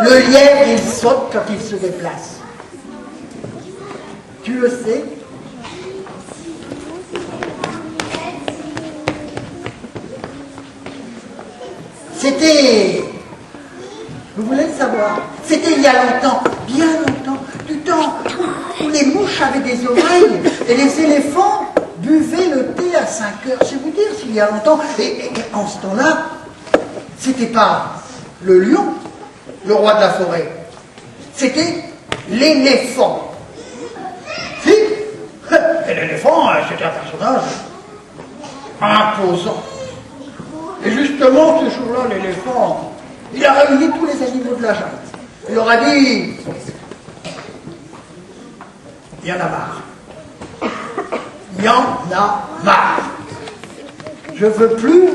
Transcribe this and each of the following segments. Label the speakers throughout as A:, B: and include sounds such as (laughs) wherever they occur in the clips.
A: Le lièvre, il saute quand il se déplace. Tu le sais? C'était... Vous voulez le savoir? C'était il y a longtemps, bien longtemps, du temps où les mouches avaient des oreilles et les éléphants buvaient le thé à 5 heures. C'est vous dire s'il y a longtemps. Et, en ce temps-là, c'était pas le lion, le roi de la forêt. C'était l'éléphant. Si (laughs) l'éléphant, euh, c'était un personnage imposant. Et justement, ce jour-là, l'éléphant, il a réuni tous les animaux de la jungle. Il leur a dit, il y en a marre. Il y en a marre. Je veux plus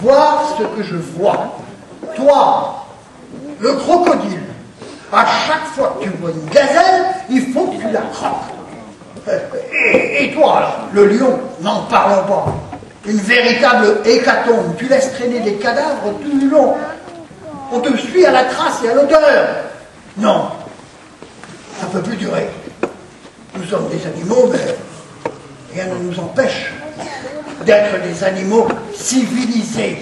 A: voir ce que je vois. Toi, le crocodile, à chaque fois que tu vois une gazelle, il faut que tu la croques. (laughs) Et, toi, le lion, n'en parlons pas. Une véritable hécatombe. Tu laisses traîner des cadavres tout le long. On te suit à la trace et à l'odeur. Non, ça ne peut plus durer. Nous sommes des animaux, mais rien ne nous empêche d'être des animaux civilisés.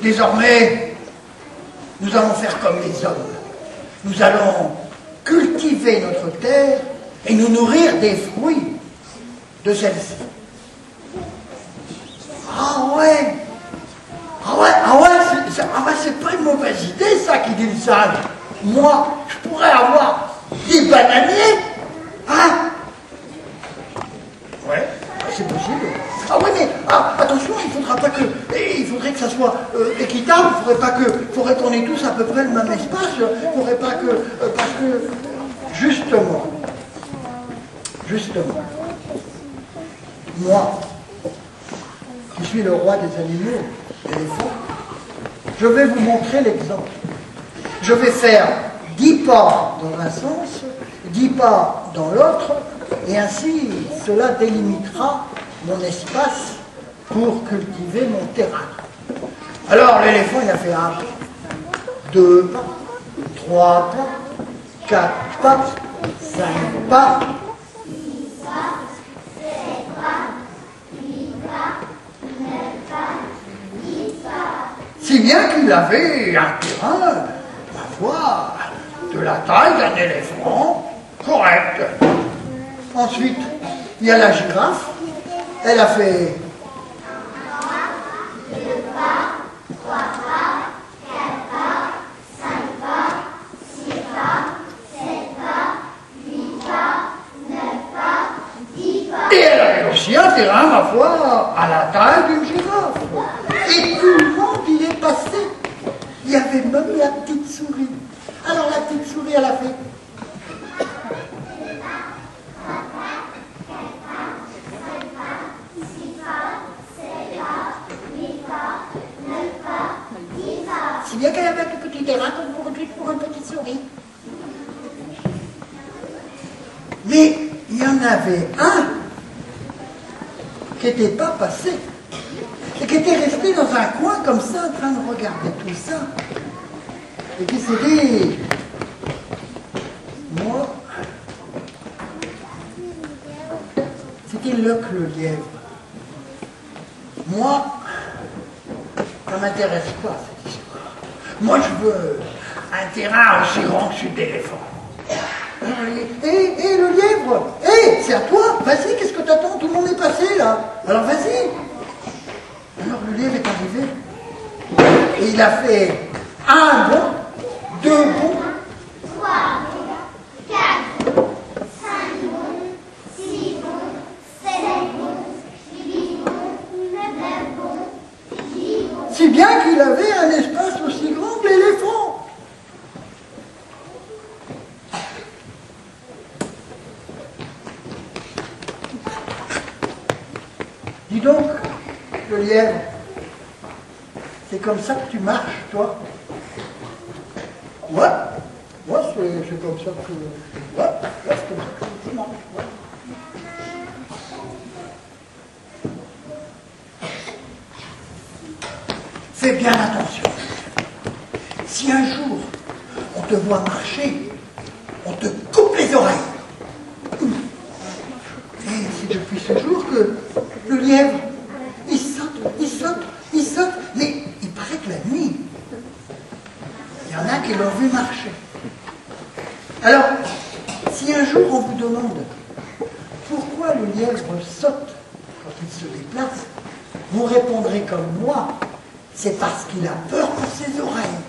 A: Désormais, nous allons faire comme les hommes. Nous allons cultiver notre terre et nous nourrir des fruits de celle-ci. Ah ouais Ah ouais, ah ouais, c'est ah pas une mauvaise idée ça qui dit le sage. Moi, je pourrais avoir des bananiers Hein Ouais, c'est possible. Ah ouais, mais ah, attention, il faudra pas que. Il faudrait que ça soit euh, équitable, il faudrait pas que. faudrait qu'on ait tous à peu près le même espace. Il faudrait pas que. Euh, parce que. Justement. Justement. Moi, qui suis le roi des animaux, éléphants, je vais vous montrer l'exemple. Je vais faire dix pas dans un sens, dix pas dans l'autre, et ainsi cela délimitera mon espace pour cultiver mon terrain. Alors l'éléphant, il a fait un, deux pas, trois pas, quatre pas, cinq pas, si bien qu'il avait un terrain, ma foi, de la taille d'un éléphant, correct. Ensuite, il y a la girafe. Elle a fait Et elle avait aussi un terrain, ma foi, à la taille d'une girafe. Et tout le monde y est passé. Il y avait même la petite souris. Alors la petite souris, elle a fait Si bien qu'elle avait un petit terrain comme une, pour une petite souris. Mais il y en avait un qui n'était pas passé et qui était resté dans un coin comme ça en train de regarder tout ça et qui s'est dit moi c'était le lièvre moi ça m'intéresse pas cette moi je veux un terrain aussi grand que celui d'éléphant. Hé, hé, le lièvre. Hé, c'est à toi. Vas-y, qu'est-ce que t'attends? Tout le monde est passé, là. Alors vas-y. Alors le lièvre est arrivé. Et il a fait un bon, deux bons,
B: trois bons, quatre bons, cinq bons, six bons, sept bons, huit bons, neuf bons, dix bons.
A: si bien qu'il avait un espace aussi grand que l'éléphant. Dis donc, le lièvre, c'est comme ça que tu marches, toi Ouais, moi c'est comme ça que... Ouais, ouais, c'est comme ça que je marche. ouais. Fais bien attention. Si un jour on te voit marcher, on te coupe les oreilles. Et c'est depuis ce jour que le lièvre, il saute, il saute, il saute, mais il paraît que la nuit, il y en a l'ont vu marcher. Alors, si un jour on vous demande pourquoi le lièvre saute quand il se déplace, vous répondrez comme moi, c'est parce qu'il a peur pour ses oreilles.